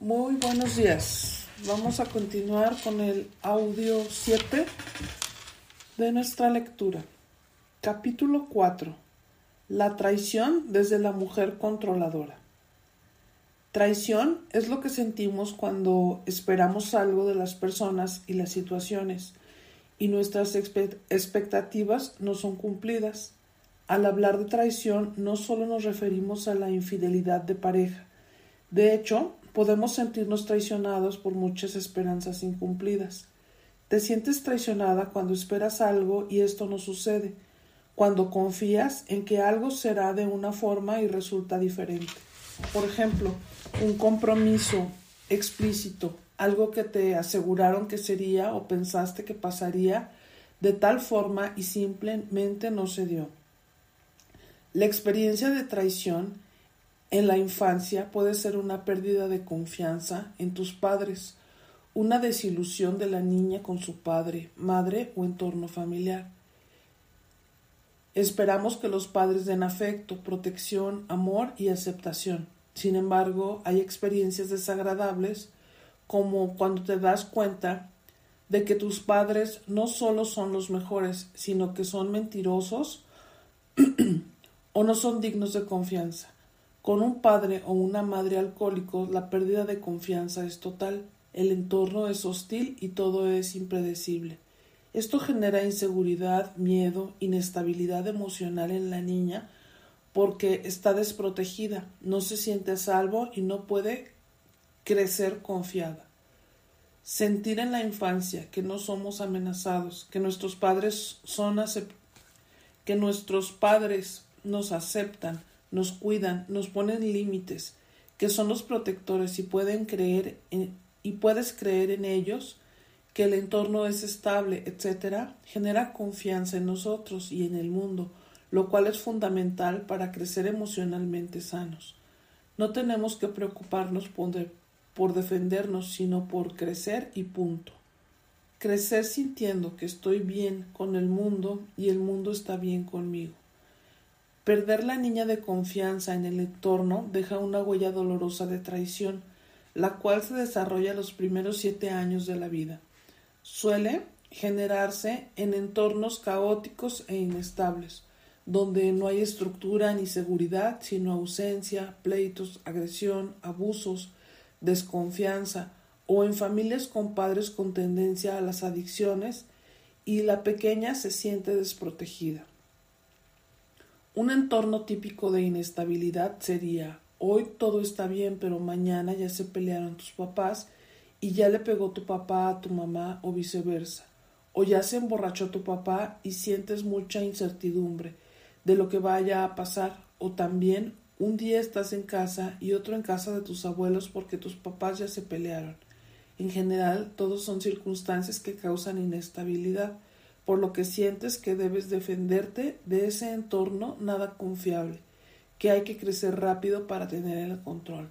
Muy buenos días. Vamos a continuar con el audio 7 de nuestra lectura. Capítulo 4. La traición desde la mujer controladora. Traición es lo que sentimos cuando esperamos algo de las personas y las situaciones y nuestras expectativas no son cumplidas. Al hablar de traición no solo nos referimos a la infidelidad de pareja. De hecho, podemos sentirnos traicionados por muchas esperanzas incumplidas. Te sientes traicionada cuando esperas algo y esto no sucede, cuando confías en que algo será de una forma y resulta diferente. Por ejemplo, un compromiso explícito, algo que te aseguraron que sería o pensaste que pasaría de tal forma y simplemente no se dio. La experiencia de traición en la infancia puede ser una pérdida de confianza en tus padres, una desilusión de la niña con su padre, madre o entorno familiar. Esperamos que los padres den afecto, protección, amor y aceptación. Sin embargo, hay experiencias desagradables como cuando te das cuenta de que tus padres no solo son los mejores, sino que son mentirosos o no son dignos de confianza. Con un padre o una madre alcohólicos, la pérdida de confianza es total, el entorno es hostil y todo es impredecible. Esto genera inseguridad, miedo, inestabilidad emocional en la niña porque está desprotegida, no se siente salvo y no puede crecer confiada. Sentir en la infancia que no somos amenazados, que nuestros padres son que nuestros padres nos aceptan, nos cuidan, nos ponen límites, que son los protectores y puedes creer en ellos, que el entorno es estable, etcétera, genera confianza en nosotros y en el mundo, lo cual es fundamental para crecer emocionalmente sanos. No tenemos que preocuparnos por, por defendernos, sino por crecer y punto. Crecer sintiendo que estoy bien con el mundo y el mundo está bien conmigo. Perder la niña de confianza en el entorno deja una huella dolorosa de traición, la cual se desarrolla los primeros siete años de la vida. Suele generarse en entornos caóticos e inestables, donde no hay estructura ni seguridad, sino ausencia, pleitos, agresión, abusos, desconfianza, o en familias con padres con tendencia a las adicciones y la pequeña se siente desprotegida. Un entorno típico de inestabilidad sería hoy todo está bien, pero mañana ya se pelearon tus papás y ya le pegó tu papá a tu mamá o viceversa. O ya se emborrachó tu papá y sientes mucha incertidumbre de lo que vaya a pasar. O también un día estás en casa y otro en casa de tus abuelos porque tus papás ya se pelearon. En general, todos son circunstancias que causan inestabilidad por lo que sientes que debes defenderte de ese entorno nada confiable, que hay que crecer rápido para tener el control.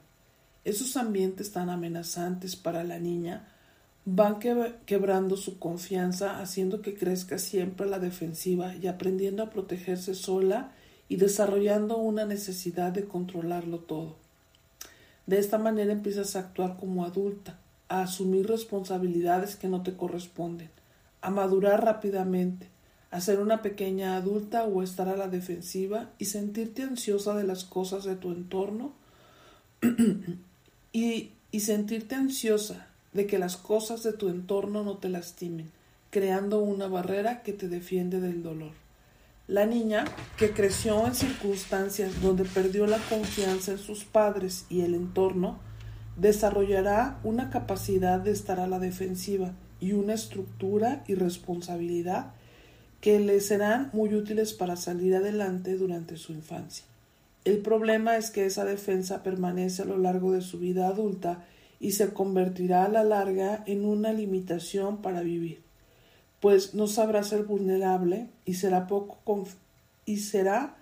Esos ambientes tan amenazantes para la niña van quebrando su confianza, haciendo que crezca siempre la defensiva y aprendiendo a protegerse sola y desarrollando una necesidad de controlarlo todo. De esta manera empiezas a actuar como adulta, a asumir responsabilidades que no te corresponden a madurar rápidamente, a ser una pequeña adulta o estar a la defensiva y sentirte ansiosa de las cosas de tu entorno y, y sentirte ansiosa de que las cosas de tu entorno no te lastimen, creando una barrera que te defiende del dolor. La niña, que creció en circunstancias donde perdió la confianza en sus padres y el entorno, desarrollará una capacidad de estar a la defensiva y una estructura y responsabilidad que le serán muy útiles para salir adelante durante su infancia. El problema es que esa defensa permanece a lo largo de su vida adulta y se convertirá a la larga en una limitación para vivir, pues no sabrá ser vulnerable y será poco, y será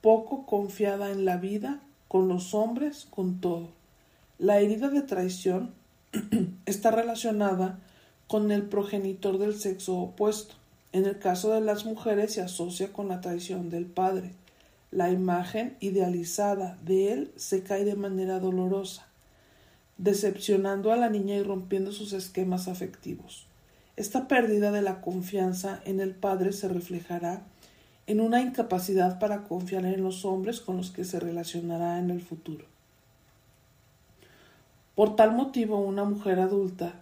poco confiada en la vida, con los hombres, con todo. La herida de traición está relacionada con el progenitor del sexo opuesto. En el caso de las mujeres se asocia con la traición del padre. La imagen idealizada de él se cae de manera dolorosa. decepcionando a la niña y rompiendo sus esquemas afectivos. Esta pérdida de la confianza en el padre se reflejará en una incapacidad para confiar en los hombres con los que se relacionará en el futuro. Por tal motivo, una mujer adulta,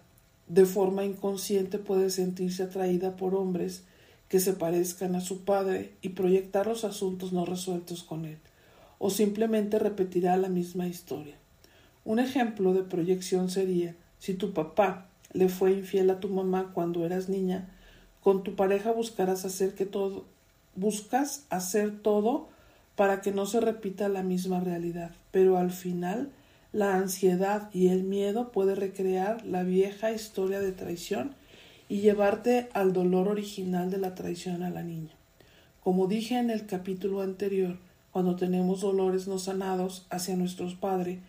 de forma inconsciente, puede sentirse atraída por hombres que se parezcan a su padre y proyectar los asuntos no resueltos con él, o simplemente repetirá la misma historia. Un ejemplo de proyección sería si tu papá le fue infiel a tu mamá cuando eras niña, con tu pareja buscarás hacer que todo buscas hacer todo para que no se repita la misma realidad, pero al final la ansiedad y el miedo puede recrear la vieja historia de traición y llevarte al dolor original de la traición a la niña. Como dije en el capítulo anterior, cuando tenemos dolores no sanados hacia nuestros padres,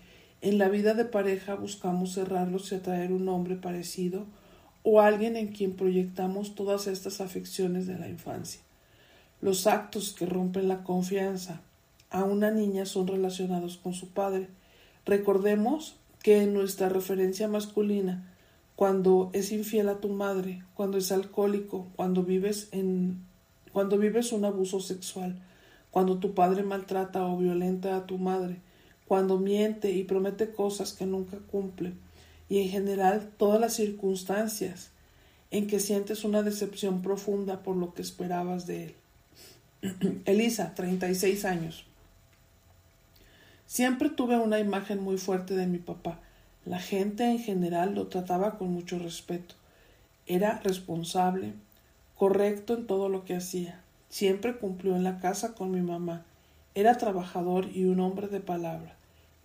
en la vida de pareja buscamos cerrarlos y atraer un hombre parecido o alguien en quien proyectamos todas estas afecciones de la infancia. Los actos que rompen la confianza a una niña son relacionados con su padre. Recordemos que en nuestra referencia masculina, cuando es infiel a tu madre, cuando es alcohólico, cuando vives en cuando vives un abuso sexual, cuando tu padre maltrata o violenta a tu madre, cuando miente y promete cosas que nunca cumple, y en general todas las circunstancias en que sientes una decepción profunda por lo que esperabas de él. Elisa, 36 años. Siempre tuve una imagen muy fuerte de mi papá. La gente en general lo trataba con mucho respeto. Era responsable, correcto en todo lo que hacía. Siempre cumplió en la casa con mi mamá. Era trabajador y un hombre de palabra.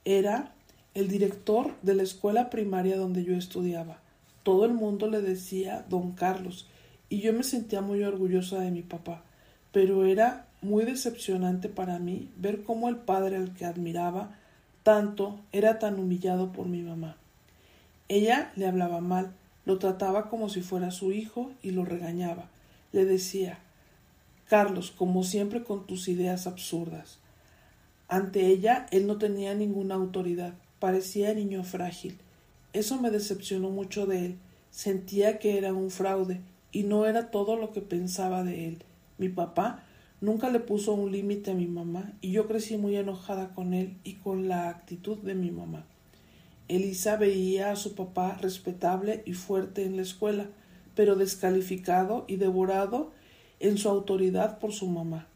Era el director de la escuela primaria donde yo estudiaba. Todo el mundo le decía don Carlos y yo me sentía muy orgullosa de mi papá, pero era muy decepcionante para mí ver cómo el padre al que admiraba tanto era tan humillado por mi mamá. Ella le hablaba mal, lo trataba como si fuera su hijo y lo regañaba. Le decía Carlos, como siempre con tus ideas absurdas. Ante ella él no tenía ninguna autoridad, parecía niño frágil. Eso me decepcionó mucho de él. Sentía que era un fraude y no era todo lo que pensaba de él. Mi papá nunca le puso un límite a mi mamá y yo crecí muy enojada con él y con la actitud de mi mamá. Elisa veía a su papá respetable y fuerte en la escuela, pero descalificado y devorado en su autoridad por su mamá.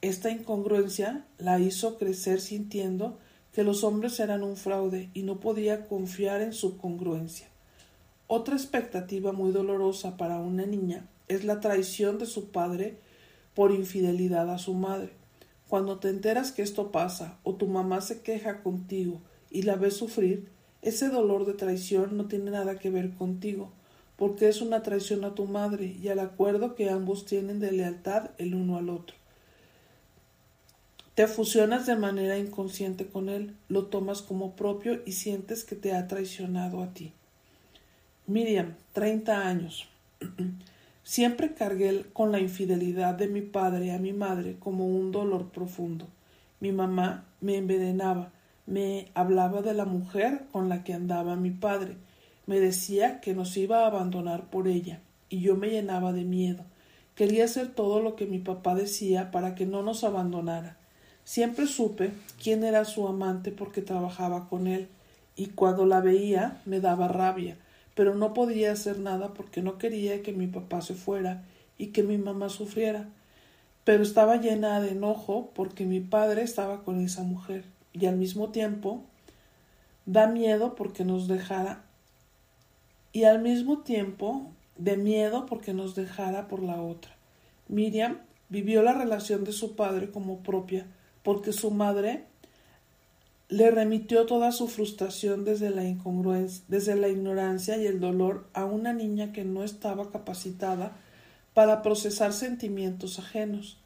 Esta incongruencia la hizo crecer sintiendo que los hombres eran un fraude y no podía confiar en su congruencia. Otra expectativa muy dolorosa para una niña es la traición de su padre por infidelidad a su madre. Cuando te enteras que esto pasa o tu mamá se queja contigo y la ves sufrir, ese dolor de traición no tiene nada que ver contigo, porque es una traición a tu madre y al acuerdo que ambos tienen de lealtad el uno al otro. Te fusionas de manera inconsciente con él, lo tomas como propio y sientes que te ha traicionado a ti. Miriam, 30 años. Siempre cargué con la infidelidad de mi padre a mi madre como un dolor profundo. Mi mamá me envenenaba, me hablaba de la mujer con la que andaba mi padre, me decía que nos iba a abandonar por ella, y yo me llenaba de miedo. Quería hacer todo lo que mi papá decía para que no nos abandonara. Siempre supe quién era su amante porque trabajaba con él, y cuando la veía me daba rabia, pero no podía hacer nada porque no quería que mi papá se fuera y que mi mamá sufriera. Pero estaba llena de enojo porque mi padre estaba con esa mujer, y al mismo tiempo da miedo porque nos dejara y al mismo tiempo de miedo porque nos dejara por la otra. Miriam vivió la relación de su padre como propia porque su madre le remitió toda su frustración desde la incongruencia, desde la ignorancia y el dolor a una niña que no estaba capacitada para procesar sentimientos ajenos.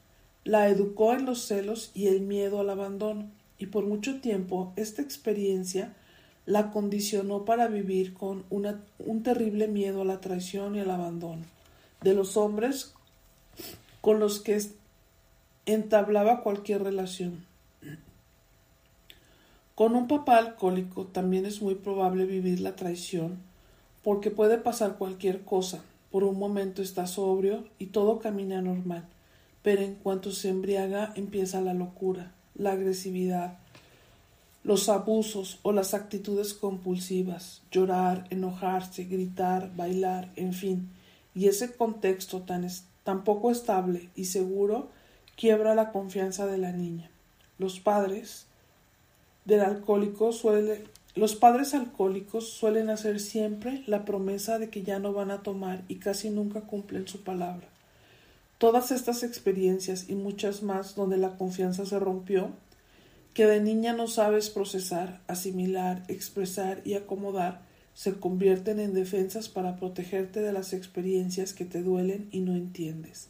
La educó en los celos y el miedo al abandono, y por mucho tiempo esta experiencia la condicionó para vivir con un terrible miedo a la traición y al abandono de los hombres con los que entablaba cualquier relación. Con un papá alcohólico también es muy probable vivir la traición, porque puede pasar cualquier cosa. Por un momento está sobrio y todo camina normal, pero en cuanto se embriaga empieza la locura, la agresividad, los abusos o las actitudes compulsivas, llorar, enojarse, gritar, bailar, en fin, y ese contexto tan, tan poco estable y seguro quiebra la confianza de la niña. Los padres del alcohólico suelen los padres alcohólicos suelen hacer siempre la promesa de que ya no van a tomar y casi nunca cumplen su palabra. Todas estas experiencias y muchas más donde la confianza se rompió, que de niña no sabes procesar, asimilar, expresar y acomodar, se convierten en defensas para protegerte de las experiencias que te duelen y no entiendes.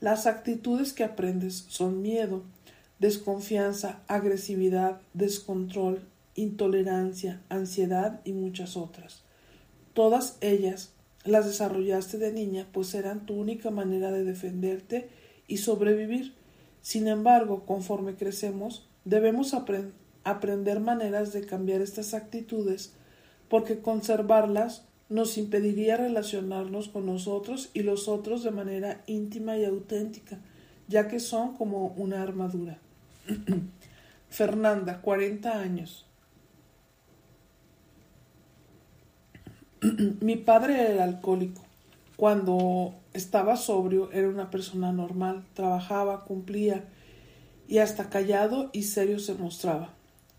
Las actitudes que aprendes son miedo, desconfianza, agresividad, descontrol, intolerancia, ansiedad y muchas otras. Todas ellas las desarrollaste de niña, pues eran tu única manera de defenderte y sobrevivir. Sin embargo, conforme crecemos, debemos aprender maneras de cambiar estas actitudes, porque conservarlas nos impediría relacionarnos con nosotros y los otros de manera íntima y auténtica, ya que son como una armadura. Fernanda, 40 años. Mi padre era alcohólico. Cuando estaba sobrio era una persona normal, trabajaba, cumplía y hasta callado y serio se mostraba.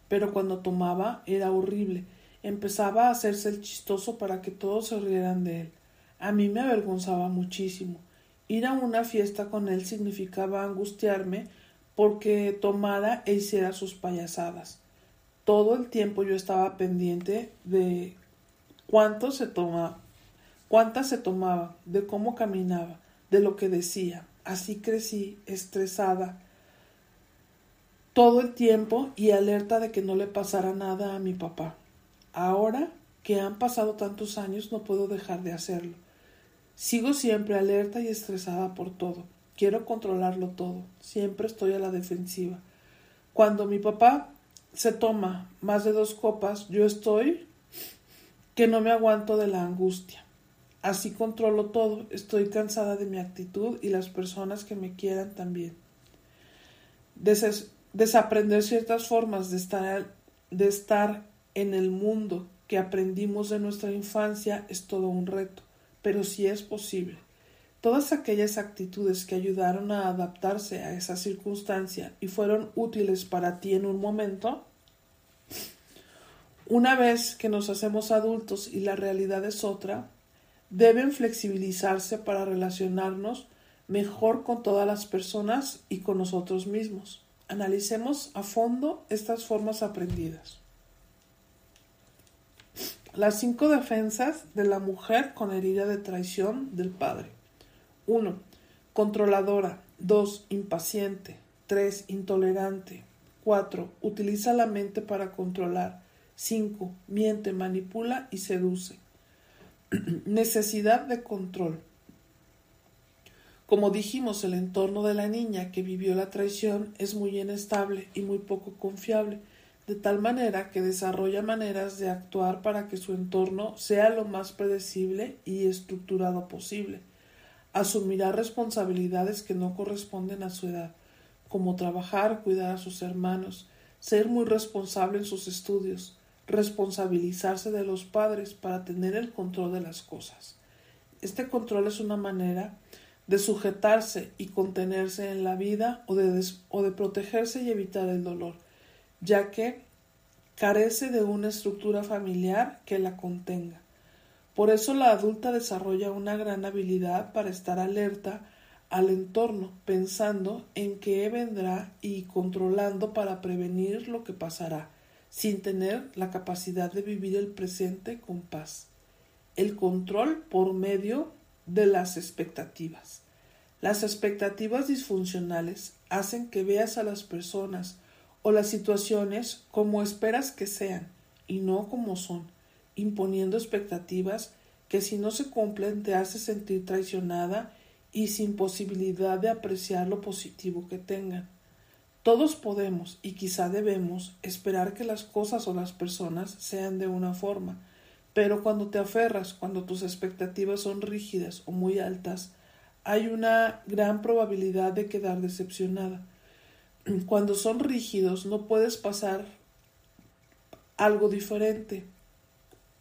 Pero cuando tomaba era horrible. Empezaba a hacerse el chistoso para que todos se rieran de él. A mí me avergonzaba muchísimo. Ir a una fiesta con él significaba angustiarme porque tomara e hiciera sus payasadas. Todo el tiempo yo estaba pendiente de cuánto se tomaba, cuántas se tomaba, de cómo caminaba, de lo que decía. Así crecí, estresada, todo el tiempo y alerta de que no le pasara nada a mi papá. Ahora que han pasado tantos años no puedo dejar de hacerlo. Sigo siempre alerta y estresada por todo. Quiero controlarlo todo. Siempre estoy a la defensiva. Cuando mi papá se toma más de dos copas, yo estoy que no me aguanto de la angustia. Así controlo todo, estoy cansada de mi actitud y las personas que me quieran también. desaprender ciertas formas de estar, de estar en el mundo que aprendimos de nuestra infancia es todo un reto, pero sí es posible. Todas aquellas actitudes que ayudaron a adaptarse a esa circunstancia y fueron útiles para ti en un momento, una vez que nos hacemos adultos y la realidad es otra, deben flexibilizarse para relacionarnos mejor con todas las personas y con nosotros mismos. Analicemos a fondo estas formas aprendidas. Las cinco defensas de la mujer con herida de traición del padre. 1. Controladora. 2. Impaciente. 3. Intolerante. 4. Utiliza la mente para controlar. 5. Miente, manipula y seduce. Necesidad de control. Como dijimos, el entorno de la niña que vivió la traición es muy inestable y muy poco confiable, de tal manera que desarrolla maneras de actuar para que su entorno sea lo más predecible y estructurado posible. Asumirá responsabilidades que no corresponden a su edad, como trabajar, cuidar a sus hermanos, ser muy responsable en sus estudios, responsabilizarse de los padres para tener el control de las cosas. Este control es una manera de sujetarse y contenerse en la vida o de, o de protegerse y evitar el dolor, ya que carece de una estructura familiar que la contenga. Por eso la adulta desarrolla una gran habilidad para estar alerta al entorno, pensando en qué vendrá y controlando para prevenir lo que pasará sin tener la capacidad de vivir el presente con paz. El control por medio de las expectativas. Las expectativas disfuncionales hacen que veas a las personas o las situaciones como esperas que sean y no como son, imponiendo expectativas que si no se cumplen te hace sentir traicionada y sin posibilidad de apreciar lo positivo que tengan. Todos podemos y quizá debemos esperar que las cosas o las personas sean de una forma, pero cuando te aferras, cuando tus expectativas son rígidas o muy altas, hay una gran probabilidad de quedar decepcionada. Cuando son rígidos no puedes pasar algo diferente.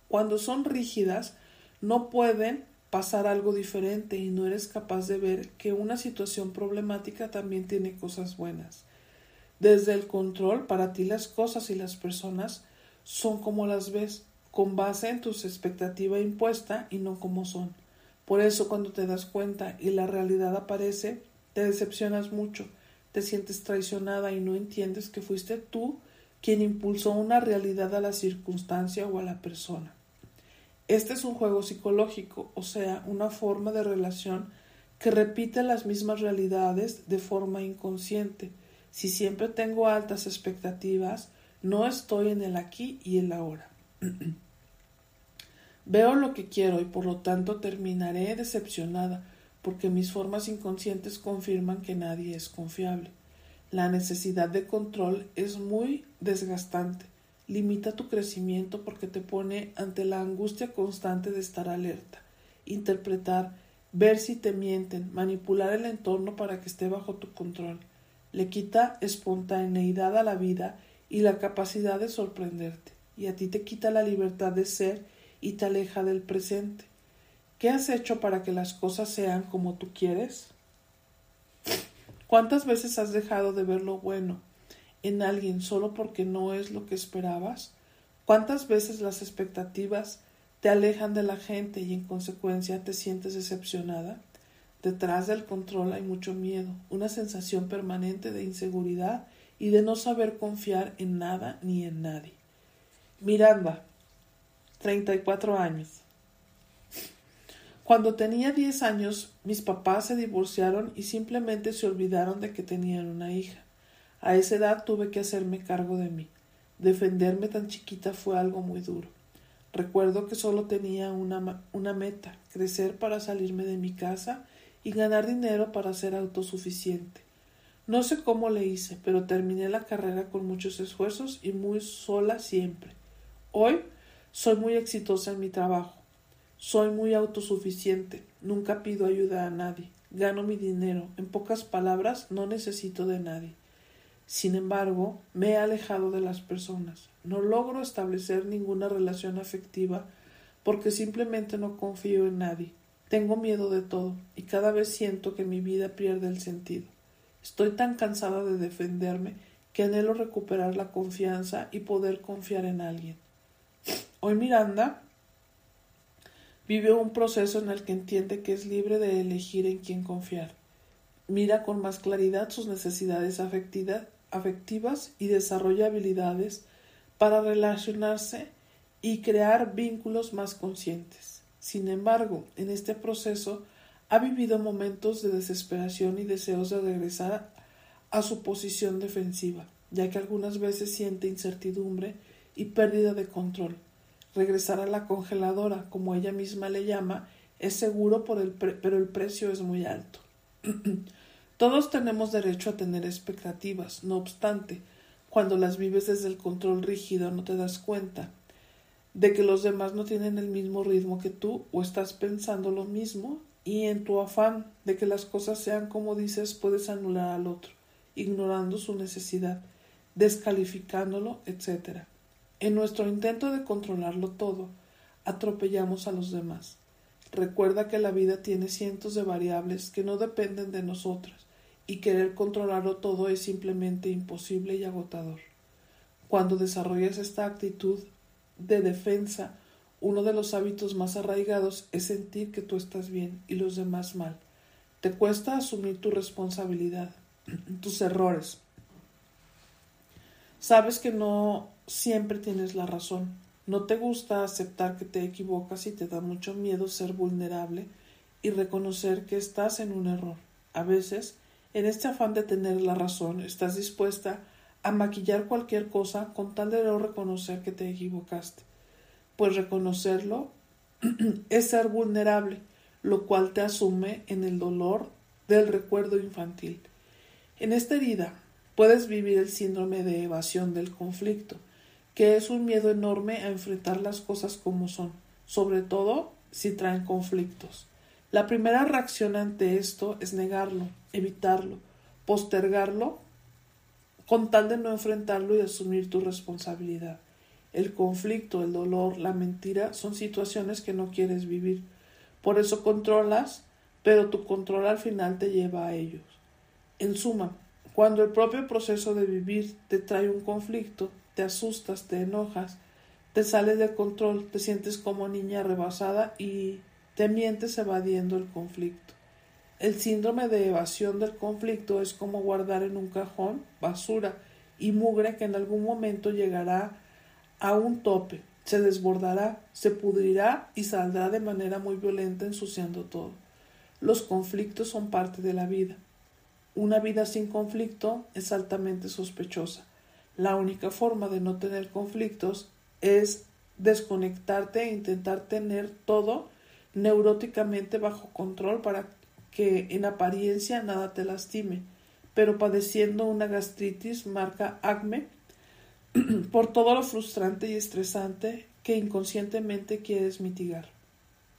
Cuando son rígidas no pueden pasar algo diferente y no eres capaz de ver que una situación problemática también tiene cosas buenas. Desde el control, para ti las cosas y las personas son como las ves, con base en tus expectativa impuesta y no como son. Por eso cuando te das cuenta y la realidad aparece, te decepcionas mucho, te sientes traicionada y no entiendes que fuiste tú quien impulsó una realidad a la circunstancia o a la persona. Este es un juego psicológico, o sea, una forma de relación que repite las mismas realidades de forma inconsciente. Si siempre tengo altas expectativas, no estoy en el aquí y el ahora. Veo lo que quiero y por lo tanto terminaré decepcionada porque mis formas inconscientes confirman que nadie es confiable. La necesidad de control es muy desgastante limita tu crecimiento porque te pone ante la angustia constante de estar alerta, interpretar, ver si te mienten, manipular el entorno para que esté bajo tu control. Le quita espontaneidad a la vida y la capacidad de sorprenderte, y a ti te quita la libertad de ser y te aleja del presente. ¿Qué has hecho para que las cosas sean como tú quieres? ¿Cuántas veces has dejado de ver lo bueno, en alguien solo porque no es lo que esperabas? ¿Cuántas veces las expectativas te alejan de la gente y en consecuencia te sientes decepcionada? Detrás del control hay mucho miedo, una sensación permanente de inseguridad y de no saber confiar en nada ni en nadie. Miranda, 34 años. Cuando tenía 10 años, mis papás se divorciaron y simplemente se olvidaron de que tenían una hija. A esa edad tuve que hacerme cargo de mí. Defenderme tan chiquita fue algo muy duro. Recuerdo que solo tenía una, una meta, crecer para salirme de mi casa y ganar dinero para ser autosuficiente. No sé cómo le hice, pero terminé la carrera con muchos esfuerzos y muy sola siempre. Hoy soy muy exitosa en mi trabajo. Soy muy autosuficiente. Nunca pido ayuda a nadie. Gano mi dinero. En pocas palabras, no necesito de nadie. Sin embargo, me he alejado de las personas. No logro establecer ninguna relación afectiva porque simplemente no confío en nadie. Tengo miedo de todo y cada vez siento que mi vida pierde el sentido. Estoy tan cansada de defenderme que anhelo recuperar la confianza y poder confiar en alguien. Hoy Miranda vive un proceso en el que entiende que es libre de elegir en quién confiar. Mira con más claridad sus necesidades afectivas y desarrolla habilidades para relacionarse y crear vínculos más conscientes. Sin embargo, en este proceso ha vivido momentos de desesperación y deseos de regresar a su posición defensiva, ya que algunas veces siente incertidumbre y pérdida de control. Regresar a la congeladora, como ella misma le llama, es seguro, por el pero el precio es muy alto. Todos tenemos derecho a tener expectativas, no obstante, cuando las vives desde el control rígido no te das cuenta de que los demás no tienen el mismo ritmo que tú o estás pensando lo mismo y en tu afán de que las cosas sean como dices puedes anular al otro, ignorando su necesidad, descalificándolo, etc. En nuestro intento de controlarlo todo, atropellamos a los demás. Recuerda que la vida tiene cientos de variables que no dependen de nosotras y querer controlarlo todo es simplemente imposible y agotador. Cuando desarrollas esta actitud de defensa, uno de los hábitos más arraigados es sentir que tú estás bien y los demás mal. Te cuesta asumir tu responsabilidad, tus errores. Sabes que no siempre tienes la razón. No te gusta aceptar que te equivocas y te da mucho miedo ser vulnerable y reconocer que estás en un error. A veces en este afán de tener la razón, estás dispuesta a maquillar cualquier cosa con tal de no reconocer que te equivocaste. Pues reconocerlo es ser vulnerable, lo cual te asume en el dolor del recuerdo infantil. En esta herida puedes vivir el síndrome de evasión del conflicto, que es un miedo enorme a enfrentar las cosas como son, sobre todo si traen conflictos. La primera reacción ante esto es negarlo, evitarlo, postergarlo, con tal de no enfrentarlo y asumir tu responsabilidad. El conflicto, el dolor, la mentira son situaciones que no quieres vivir. Por eso controlas, pero tu control al final te lleva a ellos. En suma, cuando el propio proceso de vivir te trae un conflicto, te asustas, te enojas, te sales de control, te sientes como niña rebasada y te mientes evadiendo el conflicto. El síndrome de evasión del conflicto es como guardar en un cajón basura y mugre que en algún momento llegará a un tope, se desbordará, se pudrirá y saldrá de manera muy violenta ensuciando todo. Los conflictos son parte de la vida. Una vida sin conflicto es altamente sospechosa. La única forma de no tener conflictos es desconectarte e intentar tener todo neuróticamente bajo control para que en apariencia nada te lastime, pero padeciendo una gastritis marca acme por todo lo frustrante y estresante que inconscientemente quieres mitigar.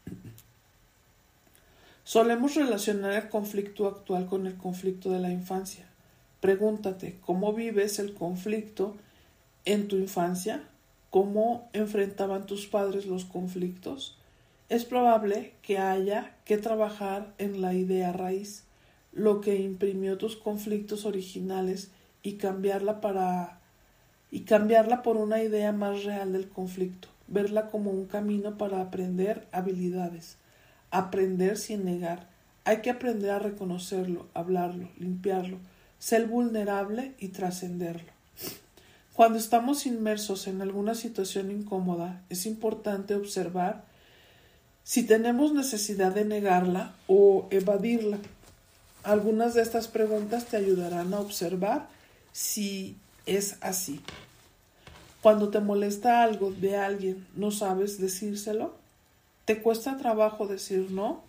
Solemos relacionar el conflicto actual con el conflicto de la infancia. Pregúntate cómo vives el conflicto en tu infancia, cómo enfrentaban tus padres los conflictos. Es probable que haya que trabajar en la idea raíz, lo que imprimió tus conflictos originales y cambiarla para y cambiarla por una idea más real del conflicto, verla como un camino para aprender habilidades, aprender sin negar. Hay que aprender a reconocerlo, hablarlo, limpiarlo, ser vulnerable y trascenderlo. Cuando estamos inmersos en alguna situación incómoda, es importante observar si tenemos necesidad de negarla o evadirla. Algunas de estas preguntas te ayudarán a observar si es así. Cuando te molesta algo de alguien, ¿no sabes decírselo? ¿Te cuesta trabajo decir no?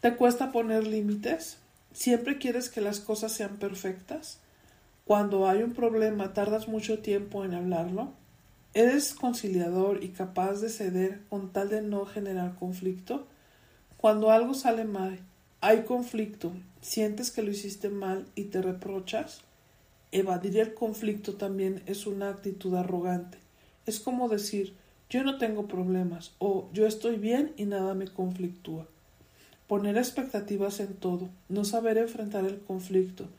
¿Te cuesta poner límites? ¿Siempre quieres que las cosas sean perfectas? Cuando hay un problema, ¿tardas mucho tiempo en hablarlo? ¿Eres conciliador y capaz de ceder con tal de no generar conflicto? Cuando algo sale mal, hay conflicto, ¿sientes que lo hiciste mal y te reprochas? Evadir el conflicto también es una actitud arrogante. Es como decir yo no tengo problemas o yo estoy bien y nada me conflictúa. Poner expectativas en todo, no saber enfrentar el conflicto,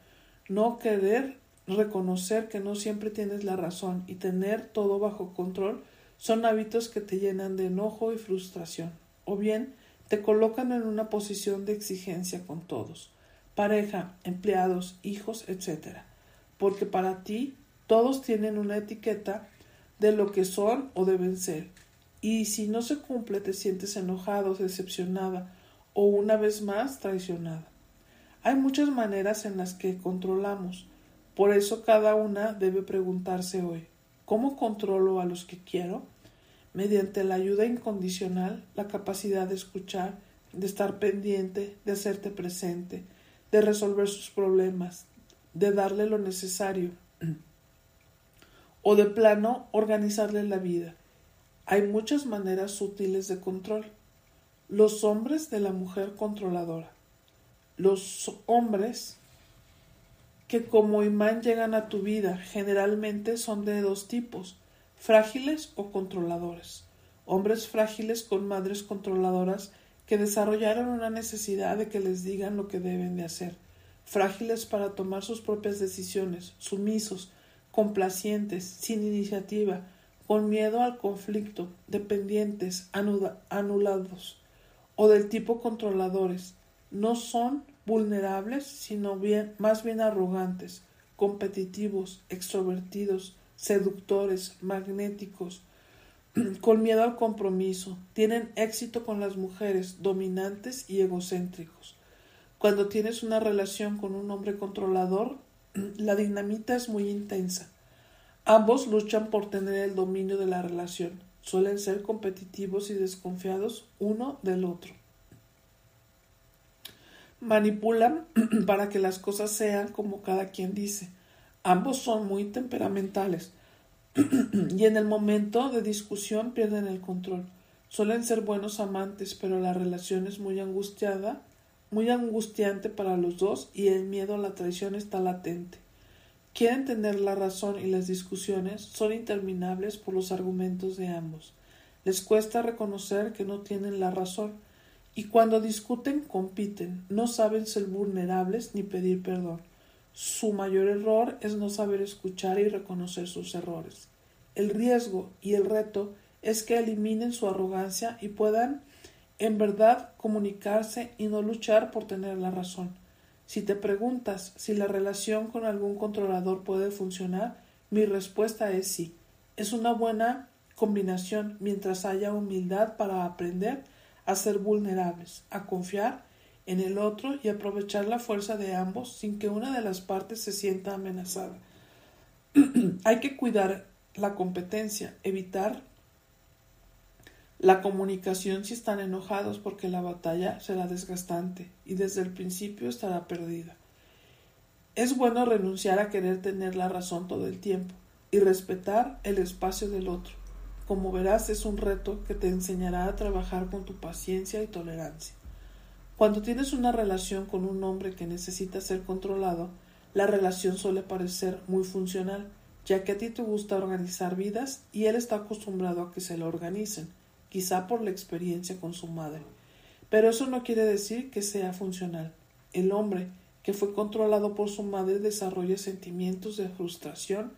no querer reconocer que no siempre tienes la razón y tener todo bajo control son hábitos que te llenan de enojo y frustración, o bien te colocan en una posición de exigencia con todos, pareja, empleados, hijos, etc porque para ti todos tienen una etiqueta de lo que son o deben ser. Y si no se cumple te sientes enojado, decepcionada o una vez más traicionada. Hay muchas maneras en las que controlamos. Por eso cada una debe preguntarse hoy ¿Cómo controlo a los que quiero? Mediante la ayuda incondicional, la capacidad de escuchar, de estar pendiente, de hacerte presente, de resolver sus problemas, de darle lo necesario o de plano organizarle la vida. Hay muchas maneras sutiles de control. Los hombres de la mujer controladora. Los hombres que como imán llegan a tu vida generalmente son de dos tipos, frágiles o controladores. Hombres frágiles con madres controladoras que desarrollaron una necesidad de que les digan lo que deben de hacer frágiles para tomar sus propias decisiones, sumisos, complacientes, sin iniciativa, con miedo al conflicto, dependientes, anulados, o del tipo controladores, no son vulnerables, sino más bien arrogantes, competitivos, extrovertidos, seductores, magnéticos, con miedo al compromiso, tienen éxito con las mujeres, dominantes y egocéntricos. Cuando tienes una relación con un hombre controlador, la dinamita es muy intensa. Ambos luchan por tener el dominio de la relación. Suelen ser competitivos y desconfiados uno del otro. manipulan para que las cosas sean como cada quien dice. Ambos son muy temperamentales y en el momento de discusión pierden el control. Suelen ser buenos amantes, pero la relación es muy angustiada, muy angustiante para los dos y el miedo a la traición está latente. Quieren tener la razón y las discusiones son interminables por los argumentos de ambos. Les cuesta reconocer que no tienen la razón y cuando discuten compiten, no saben ser vulnerables ni pedir perdón. Su mayor error es no saber escuchar y reconocer sus errores. El riesgo y el reto es que eliminen su arrogancia y puedan en verdad comunicarse y no luchar por tener la razón. Si te preguntas si la relación con algún controlador puede funcionar, mi respuesta es sí. Es una buena combinación mientras haya humildad para aprender a ser vulnerables, a confiar en el otro y aprovechar la fuerza de ambos sin que una de las partes se sienta amenazada. Hay que cuidar la competencia, evitar la comunicación si están enojados porque la batalla será desgastante y desde el principio estará perdida. Es bueno renunciar a querer tener la razón todo el tiempo y respetar el espacio del otro. Como verás es un reto que te enseñará a trabajar con tu paciencia y tolerancia. Cuando tienes una relación con un hombre que necesita ser controlado, la relación suele parecer muy funcional, ya que a ti te gusta organizar vidas y él está acostumbrado a que se lo organicen quizá por la experiencia con su madre. Pero eso no quiere decir que sea funcional. El hombre que fue controlado por su madre desarrolla sentimientos de frustración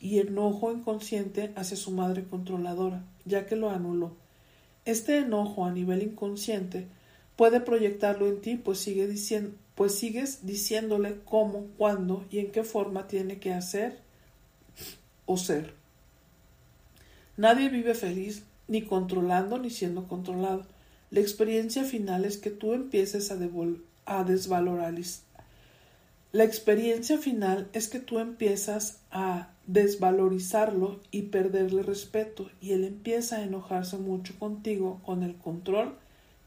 y enojo inconsciente hacia su madre controladora, ya que lo anuló. Este enojo a nivel inconsciente puede proyectarlo en ti, pues, sigue diciendo, pues sigues diciéndole cómo, cuándo y en qué forma tiene que hacer o ser. Nadie vive feliz ni controlando ni siendo controlado. La experiencia final es que tú empieces a, a. La experiencia final es que tú empiezas a desvalorizarlo y perderle respeto y él empieza a enojarse mucho contigo con el control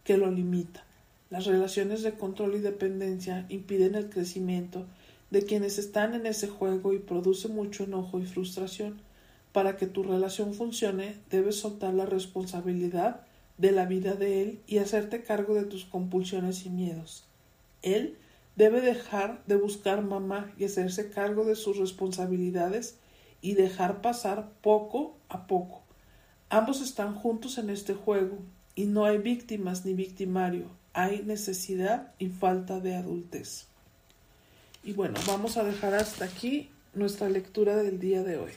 que lo limita. Las relaciones de control y dependencia impiden el crecimiento de quienes están en ese juego y produce mucho enojo y frustración. Para que tu relación funcione, debes soltar la responsabilidad de la vida de él y hacerte cargo de tus compulsiones y miedos. Él debe dejar de buscar mamá y hacerse cargo de sus responsabilidades y dejar pasar poco a poco. Ambos están juntos en este juego y no hay víctimas ni victimario, hay necesidad y falta de adultez. Y bueno, vamos a dejar hasta aquí nuestra lectura del día de hoy.